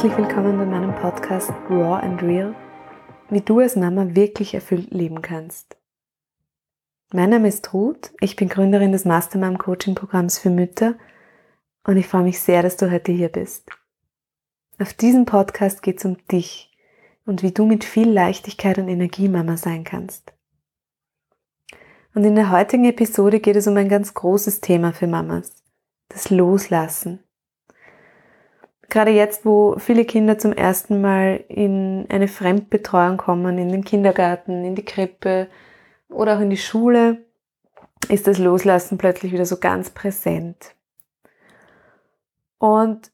Herzlich willkommen bei meinem Podcast Raw and Real, wie du als Mama wirklich erfüllt leben kannst. Mein Name ist Ruth, ich bin Gründerin des Mastermom Coaching Programms für Mütter und ich freue mich sehr, dass du heute hier bist. Auf diesem Podcast geht es um dich und wie du mit viel Leichtigkeit und Energie Mama sein kannst. Und in der heutigen Episode geht es um ein ganz großes Thema für Mamas, das Loslassen. Gerade jetzt, wo viele Kinder zum ersten Mal in eine Fremdbetreuung kommen, in den Kindergarten, in die Krippe oder auch in die Schule, ist das Loslassen plötzlich wieder so ganz präsent. Und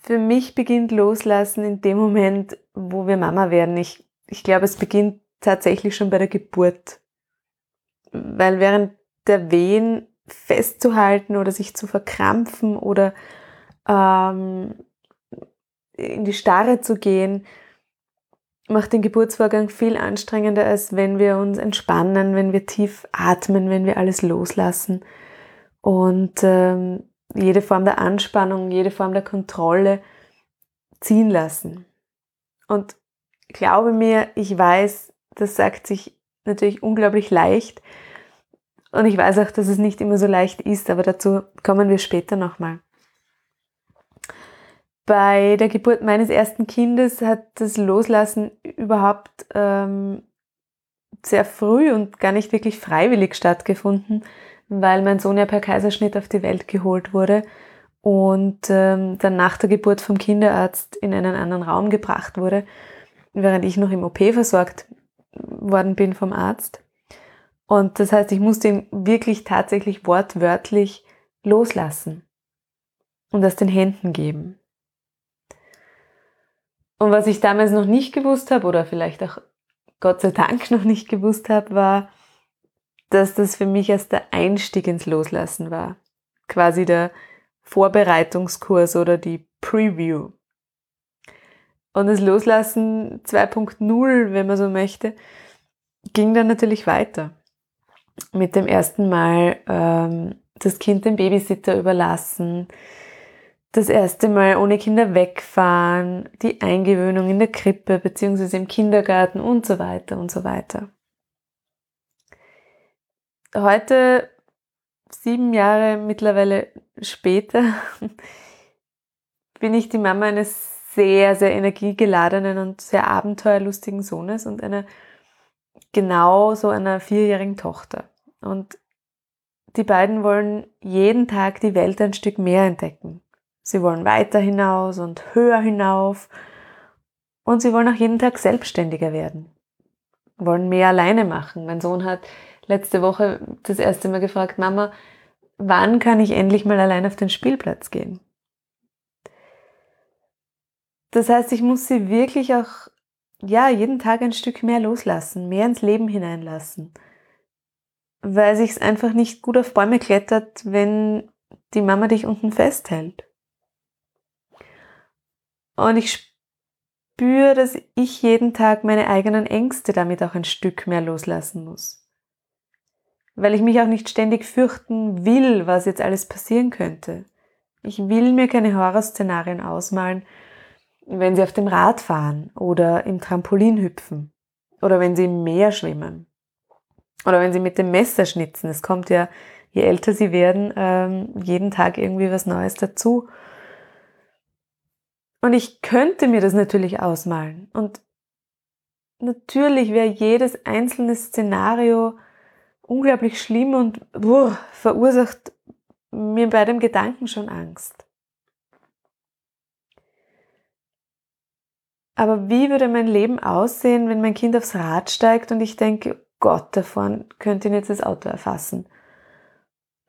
für mich beginnt Loslassen in dem Moment, wo wir Mama werden. Ich, ich glaube, es beginnt tatsächlich schon bei der Geburt. Weil während der Wehen festzuhalten oder sich zu verkrampfen oder ähm, in die Starre zu gehen, macht den Geburtsvorgang viel anstrengender, als wenn wir uns entspannen, wenn wir tief atmen, wenn wir alles loslassen und ähm, jede Form der Anspannung, jede Form der Kontrolle ziehen lassen. Und glaube mir, ich weiß, das sagt sich natürlich unglaublich leicht. Und ich weiß auch, dass es nicht immer so leicht ist, aber dazu kommen wir später nochmal. Bei der Geburt meines ersten Kindes hat das Loslassen überhaupt ähm, sehr früh und gar nicht wirklich freiwillig stattgefunden, weil mein Sohn ja per Kaiserschnitt auf die Welt geholt wurde und ähm, dann nach der Geburt vom Kinderarzt in einen anderen Raum gebracht wurde, während ich noch im OP versorgt worden bin vom Arzt. Und das heißt, ich musste ihn wirklich tatsächlich wortwörtlich loslassen und aus den Händen geben. Und was ich damals noch nicht gewusst habe oder vielleicht auch Gott sei Dank noch nicht gewusst habe, war, dass das für mich erst der Einstieg ins Loslassen war. Quasi der Vorbereitungskurs oder die Preview. Und das Loslassen 2.0, wenn man so möchte, ging dann natürlich weiter. Mit dem ersten Mal ähm, das Kind dem Babysitter überlassen, das erste Mal ohne Kinder wegfahren, die Eingewöhnung in der Krippe bzw. im Kindergarten und so weiter und so weiter. Heute, sieben Jahre mittlerweile später, bin ich die Mama eines sehr, sehr energiegeladenen und sehr abenteuerlustigen Sohnes und einer genau so einer vierjährigen Tochter. Und die beiden wollen jeden Tag die Welt ein Stück mehr entdecken. Sie wollen weiter hinaus und höher hinauf. Und sie wollen auch jeden Tag selbstständiger werden. Wollen mehr alleine machen. Mein Sohn hat letzte Woche das erste Mal gefragt, Mama, wann kann ich endlich mal allein auf den Spielplatz gehen? Das heißt, ich muss sie wirklich auch, ja, jeden Tag ein Stück mehr loslassen, mehr ins Leben hineinlassen. Weil sich's einfach nicht gut auf Bäume klettert, wenn die Mama dich unten festhält. Und ich spüre, dass ich jeden Tag meine eigenen Ängste damit auch ein Stück mehr loslassen muss. Weil ich mich auch nicht ständig fürchten will, was jetzt alles passieren könnte. Ich will mir keine Horrorszenarien ausmalen, wenn sie auf dem Rad fahren oder im Trampolin hüpfen oder wenn sie im Meer schwimmen oder wenn sie mit dem Messer schnitzen. Es kommt ja, je älter sie werden, ähm, jeden Tag irgendwie was Neues dazu. Und ich könnte mir das natürlich ausmalen. Und natürlich wäre jedes einzelne Szenario unglaublich schlimm und boah, verursacht mir bei dem Gedanken schon Angst. Aber wie würde mein Leben aussehen, wenn mein Kind aufs Rad steigt und ich denke, Gott, davon könnte ihn jetzt das Auto erfassen?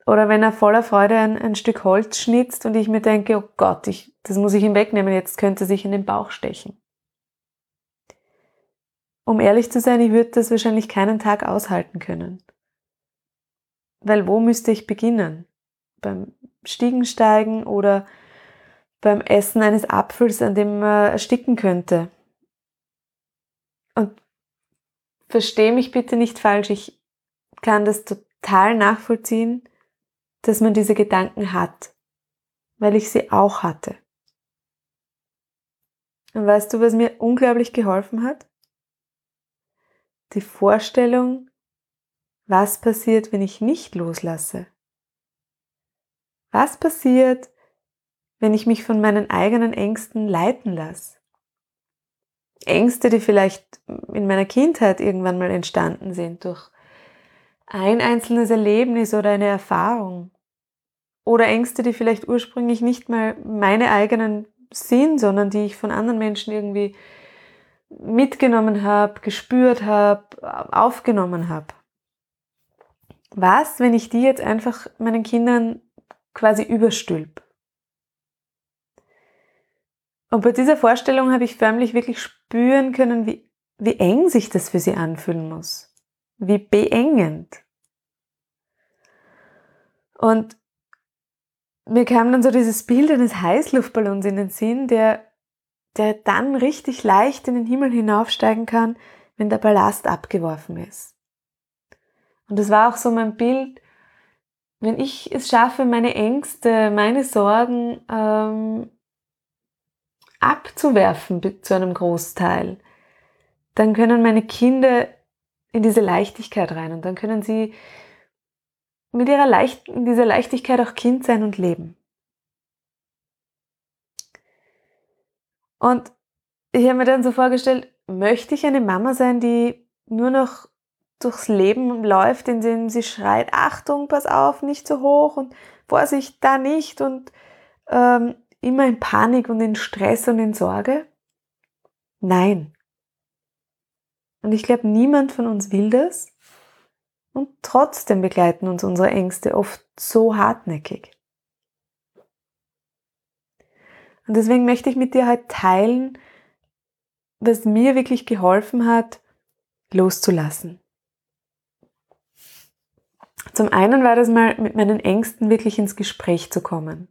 Oder wenn er voller Freude ein, ein Stück Holz schnitzt und ich mir denke, oh Gott, ich, das muss ich ihm wegnehmen, jetzt könnte er sich in den Bauch stechen. Um ehrlich zu sein, ich würde das wahrscheinlich keinen Tag aushalten können. Weil wo müsste ich beginnen? Beim Stiegensteigen oder beim Essen eines Apfels, an dem man ersticken könnte? Und verstehe mich bitte nicht falsch, ich kann das total nachvollziehen, dass man diese Gedanken hat, weil ich sie auch hatte. Und weißt du, was mir unglaublich geholfen hat? Die Vorstellung, was passiert, wenn ich nicht loslasse. Was passiert, wenn ich mich von meinen eigenen Ängsten leiten lasse? Ängste, die vielleicht in meiner Kindheit irgendwann mal entstanden sind durch ein einzelnes Erlebnis oder eine Erfahrung. Oder Ängste, die vielleicht ursprünglich nicht mal meine eigenen sind, sondern die ich von anderen Menschen irgendwie mitgenommen habe, gespürt habe, aufgenommen habe. Was, wenn ich die jetzt einfach meinen Kindern quasi überstülp? Und bei dieser Vorstellung habe ich förmlich wirklich spüren können, wie, wie eng sich das für sie anfühlen muss. Wie beengend. Und mir kam dann so dieses Bild eines Heißluftballons in den Sinn, der, der dann richtig leicht in den Himmel hinaufsteigen kann, wenn der Ballast abgeworfen ist. Und das war auch so mein Bild, wenn ich es schaffe, meine Ängste, meine Sorgen ähm, abzuwerfen zu einem Großteil, dann können meine Kinder in diese Leichtigkeit rein und dann können sie mit ihrer Leicht in dieser Leichtigkeit auch Kind sein und leben. Und ich habe mir dann so vorgestellt, möchte ich eine Mama sein, die nur noch durchs Leben läuft, in dem sie schreit, Achtung, pass auf, nicht so hoch und Vorsicht, da nicht und ähm, immer in Panik und in Stress und in Sorge? Nein. Und ich glaube, niemand von uns will das. Und trotzdem begleiten uns unsere Ängste oft so hartnäckig. Und deswegen möchte ich mit dir heute teilen, was mir wirklich geholfen hat, loszulassen. Zum einen war das mal mit meinen Ängsten wirklich ins Gespräch zu kommen.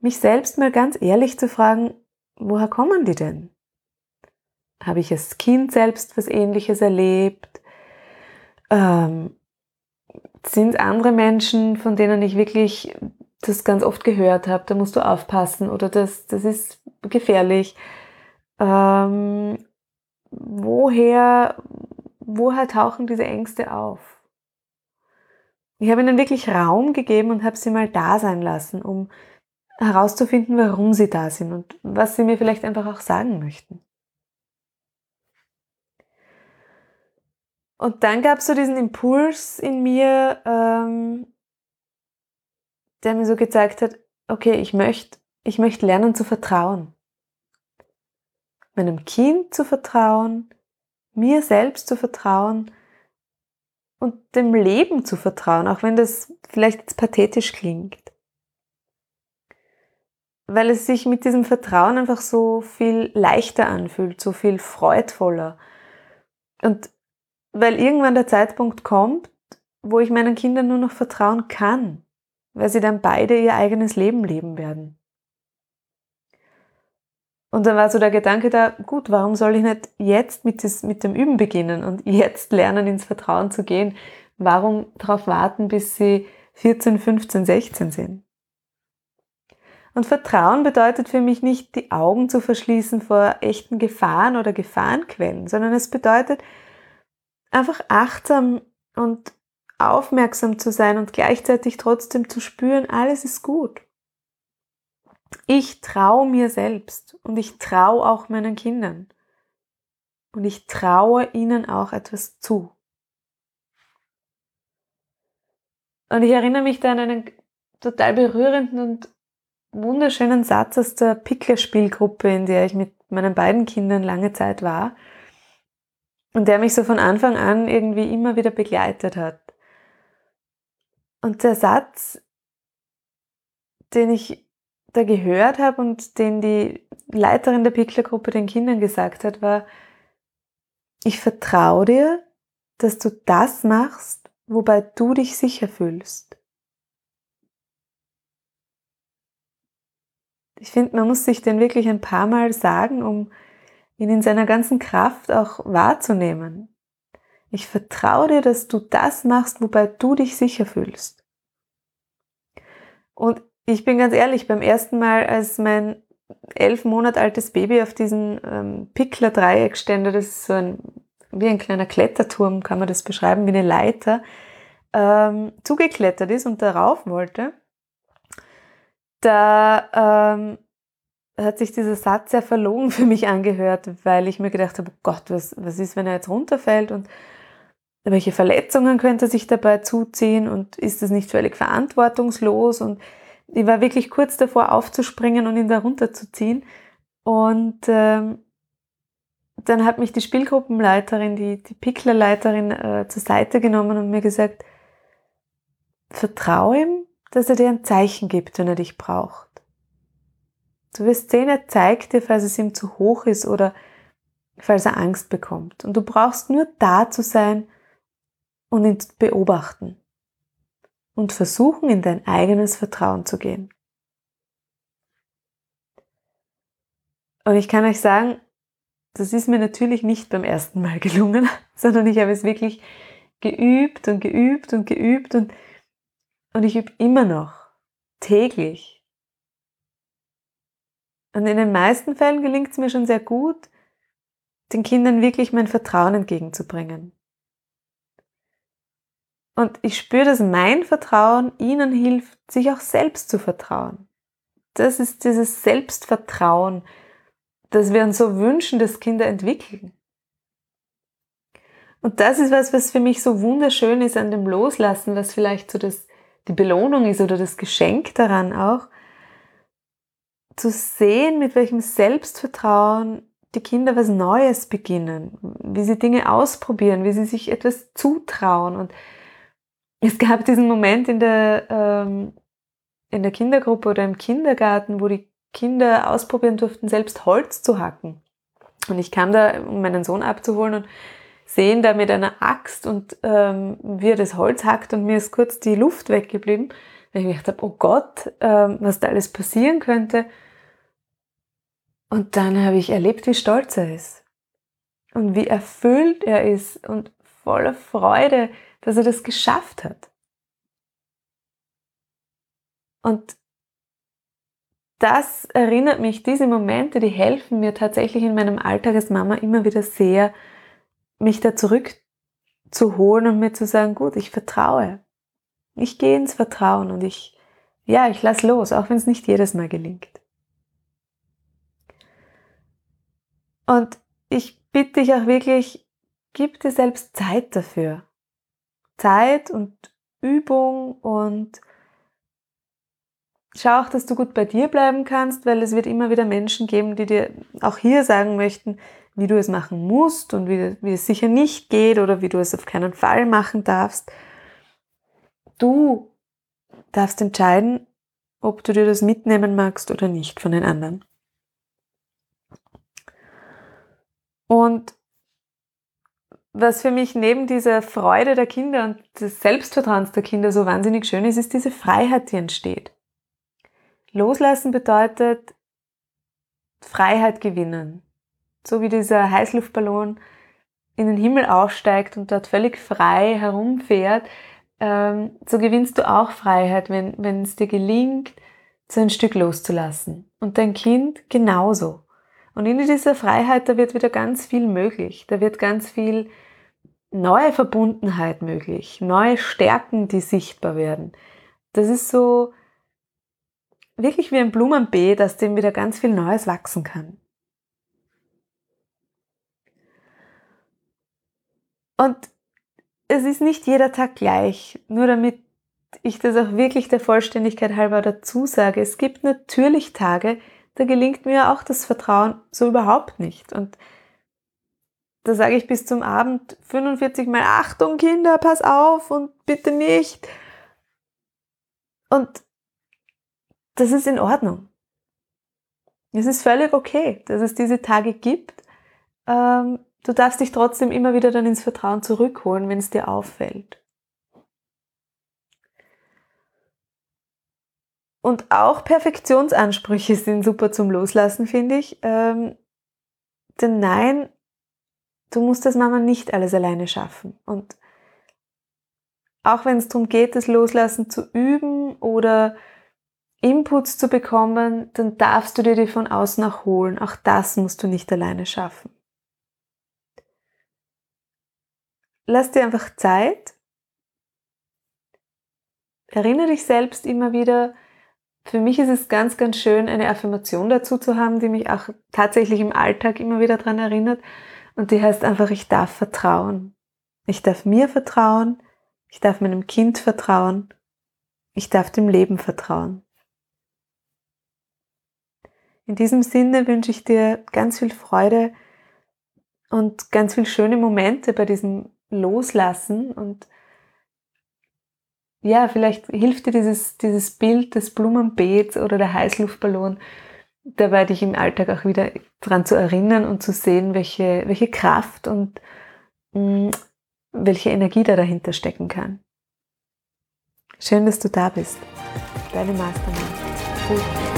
Mich selbst mal ganz ehrlich zu fragen, woher kommen die denn? Habe ich als Kind selbst was ähnliches erlebt? ähm, sind andere Menschen, von denen ich wirklich das ganz oft gehört habe, da musst du aufpassen oder das, das ist gefährlich. Ähm, woher, woher tauchen diese Ängste auf? Ich habe ihnen wirklich Raum gegeben und habe sie mal da sein lassen, um herauszufinden, warum sie da sind und was sie mir vielleicht einfach auch sagen möchten. Und dann gab es so diesen Impuls in mir, ähm, der mir so gezeigt hat, okay, ich möchte ich möchte lernen zu vertrauen. Meinem Kind zu vertrauen, mir selbst zu vertrauen und dem Leben zu vertrauen, auch wenn das vielleicht jetzt pathetisch klingt. Weil es sich mit diesem Vertrauen einfach so viel leichter anfühlt, so viel freudvoller. Und weil irgendwann der Zeitpunkt kommt, wo ich meinen Kindern nur noch vertrauen kann, weil sie dann beide ihr eigenes Leben leben werden. Und dann war so der Gedanke da, gut, warum soll ich nicht jetzt mit, das, mit dem Üben beginnen und jetzt lernen, ins Vertrauen zu gehen? Warum darauf warten, bis sie 14, 15, 16 sind? Und Vertrauen bedeutet für mich nicht, die Augen zu verschließen vor echten Gefahren oder Gefahrenquellen, sondern es bedeutet, einfach achtsam und aufmerksam zu sein und gleichzeitig trotzdem zu spüren, alles ist gut. Ich traue mir selbst und ich traue auch meinen Kindern. Und ich traue ihnen auch etwas zu. Und ich erinnere mich da an einen total berührenden und wunderschönen Satz aus der Pickler-Spielgruppe, in der ich mit meinen beiden Kindern lange Zeit war und der mich so von Anfang an irgendwie immer wieder begleitet hat. Und der Satz, den ich da gehört habe und den die Leiterin der Picklergruppe den Kindern gesagt hat, war, ich vertraue dir, dass du das machst, wobei du dich sicher fühlst. Ich finde, man muss sich den wirklich ein paar Mal sagen, um ihn in seiner ganzen Kraft auch wahrzunehmen. Ich vertraue dir, dass du das machst, wobei du dich sicher fühlst. Und ich bin ganz ehrlich, beim ersten Mal, als mein elf Monate altes Baby auf diesen ähm, Pickler-Dreieckständer, das ist so ein, wie ein kleiner Kletterturm, kann man das beschreiben, wie eine Leiter, ähm, zugeklettert ist und darauf wollte, da ähm, hat sich dieser Satz sehr verlogen für mich angehört, weil ich mir gedacht habe, oh Gott, was, was ist, wenn er jetzt runterfällt? Und welche Verletzungen könnte er sich dabei zuziehen? Und ist das nicht völlig verantwortungslos? Und ich war wirklich kurz davor aufzuspringen und ihn da runterzuziehen. Und ähm, dann hat mich die Spielgruppenleiterin, die, die Picklerleiterin äh, zur Seite genommen und mir gesagt, vertraue ihm, dass er dir ein Zeichen gibt, wenn er dich braucht. Du wirst sehen, er zeigt dir, falls es ihm zu hoch ist oder falls er Angst bekommt. Und du brauchst nur da zu sein und ihn beobachten und versuchen, in dein eigenes Vertrauen zu gehen. Und ich kann euch sagen, das ist mir natürlich nicht beim ersten Mal gelungen, sondern ich habe es wirklich geübt und geübt und geübt und, und ich übe immer noch täglich und in den meisten Fällen gelingt es mir schon sehr gut, den Kindern wirklich mein Vertrauen entgegenzubringen. Und ich spüre, dass mein Vertrauen ihnen hilft, sich auch selbst zu vertrauen. Das ist dieses Selbstvertrauen, das wir uns so wünschen, dass Kinder entwickeln. Und das ist was, was für mich so wunderschön ist an dem Loslassen, was vielleicht so das, die Belohnung ist oder das Geschenk daran auch, zu sehen, mit welchem Selbstvertrauen die Kinder was Neues beginnen, wie sie Dinge ausprobieren, wie sie sich etwas zutrauen. Und es gab diesen Moment in der, ähm, in der Kindergruppe oder im Kindergarten, wo die Kinder ausprobieren durften, selbst Holz zu hacken. Und ich kam da, um meinen Sohn abzuholen und sehen da mit einer Axt und ähm, wie er das Holz hackt und mir ist kurz die Luft weggeblieben, weil ich gedacht habe, oh Gott, ähm, was da alles passieren könnte. Und dann habe ich erlebt, wie stolz er ist und wie erfüllt er ist und voller Freude, dass er das geschafft hat. Und das erinnert mich, diese Momente, die helfen mir tatsächlich in meinem Alltag als Mama immer wieder sehr, mich da zurückzuholen und mir zu sagen, gut, ich vertraue. Ich gehe ins Vertrauen und ich, ja, ich lass los, auch wenn es nicht jedes Mal gelingt. Und ich bitte dich auch wirklich, gib dir selbst Zeit dafür. Zeit und Übung und schau auch, dass du gut bei dir bleiben kannst, weil es wird immer wieder Menschen geben, die dir auch hier sagen möchten, wie du es machen musst und wie, wie es sicher nicht geht oder wie du es auf keinen Fall machen darfst. Du darfst entscheiden, ob du dir das mitnehmen magst oder nicht von den anderen. Und was für mich neben dieser Freude der Kinder und des Selbstvertrauens der Kinder so wahnsinnig schön ist, ist diese Freiheit, die entsteht. Loslassen bedeutet Freiheit gewinnen. So wie dieser Heißluftballon in den Himmel aufsteigt und dort völlig frei herumfährt, ähm, so gewinnst du auch Freiheit, wenn, es dir gelingt, so ein Stück loszulassen. Und dein Kind genauso. Und in dieser Freiheit, da wird wieder ganz viel möglich. Da wird ganz viel neue Verbundenheit möglich, neue Stärken, die sichtbar werden. Das ist so wirklich wie ein Blumenbeet, aus dem wieder ganz viel Neues wachsen kann. Und es ist nicht jeder Tag gleich, nur damit ich das auch wirklich der Vollständigkeit halber dazu sage. Es gibt natürlich Tage, da gelingt mir auch das Vertrauen so überhaupt nicht. Und da sage ich bis zum Abend 45 Mal Achtung Kinder, pass auf und bitte nicht. Und das ist in Ordnung. Es ist völlig okay, dass es diese Tage gibt. Ähm, du darfst dich trotzdem immer wieder dann ins Vertrauen zurückholen, wenn es dir auffällt. Und auch Perfektionsansprüche sind super zum Loslassen, finde ich. Ähm, denn nein, du musst das Mama nicht alles alleine schaffen. Und auch wenn es darum geht, das Loslassen zu üben oder Inputs zu bekommen, dann darfst du dir die von außen auch holen. Auch das musst du nicht alleine schaffen. Lass dir einfach Zeit. Erinnere dich selbst immer wieder. Für mich ist es ganz, ganz schön, eine Affirmation dazu zu haben, die mich auch tatsächlich im Alltag immer wieder daran erinnert. Und die heißt einfach, ich darf vertrauen. Ich darf mir vertrauen. Ich darf meinem Kind vertrauen. Ich darf dem Leben vertrauen. In diesem Sinne wünsche ich dir ganz viel Freude und ganz viel schöne Momente bei diesem Loslassen und ja, vielleicht hilft dir dieses, dieses Bild des Blumenbeets oder der Heißluftballon dabei, dich im Alltag auch wieder daran zu erinnern und zu sehen, welche, welche Kraft und mh, mm, welche Energie da dahinter stecken kann. Schön, dass du da bist. Deine Mastermind. Gut.